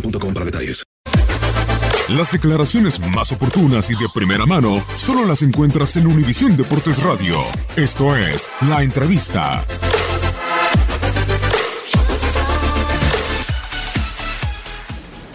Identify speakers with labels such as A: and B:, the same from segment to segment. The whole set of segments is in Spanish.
A: boostmobile.com para detalles.
B: Las declaraciones más oportunas y de primera mano solo las encuentras en Univisión Deportes Radio. Esto es La Entrevista.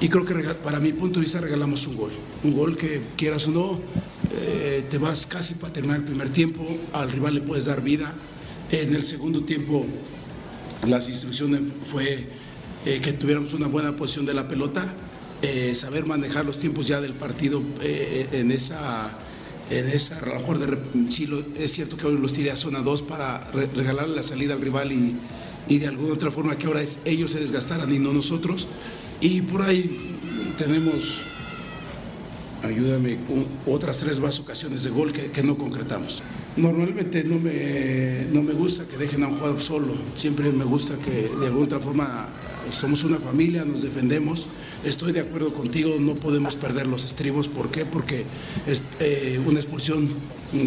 C: Y creo que para mi punto de vista regalamos un gol. Un gol que quieras o no, eh, te vas casi para terminar el primer tiempo, al rival le puedes dar vida. En el segundo tiempo las instrucciones fue eh, que tuviéramos una buena posición de la pelota, eh, saber manejar los tiempos ya del partido eh, en esa, en esa, a lo mejor de, sí lo, es cierto que hoy los tiré a zona 2 para re, regalarle la salida al rival y, y, de alguna otra forma que ahora es, ellos se desgastaran y no nosotros. Y por ahí tenemos, ayúdame, otras tres más ocasiones de gol que, que no concretamos. Normalmente no me, no me gusta que dejen a un jugador solo, siempre me gusta que de alguna otra forma somos una familia, nos defendemos. Estoy de acuerdo contigo, no podemos perder los estribos. ¿Por qué? Porque es, eh, una expulsión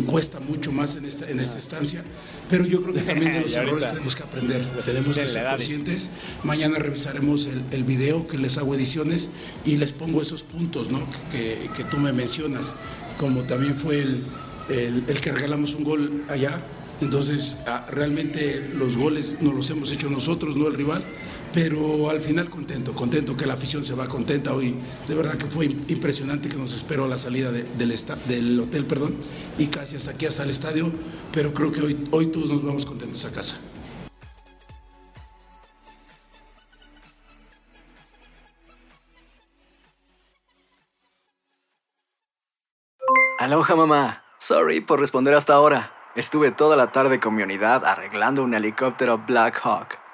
C: cuesta mucho más en esta, en esta estancia, pero yo creo que también de los errores tenemos que aprender, tenemos que ser conscientes. Mañana revisaremos el, el, video que les hago ediciones y les pongo esos puntos ¿no? que, que tú me mencionas, como también fue el, el, el que regalamos un gol allá. Entonces, ah, realmente los goles no los hemos hecho nosotros, no el rival pero al final contento, contento que la afición se va contenta hoy. De verdad que fue impresionante que nos esperó la salida de, del, del, hotel, perdón, y casi hasta aquí, hasta el estadio, pero creo que hoy, hoy todos nos vamos contentos a casa.
D: Aloha mamá, sorry por responder hasta ahora. Estuve toda la tarde con mi unidad arreglando un helicóptero Black Hawk.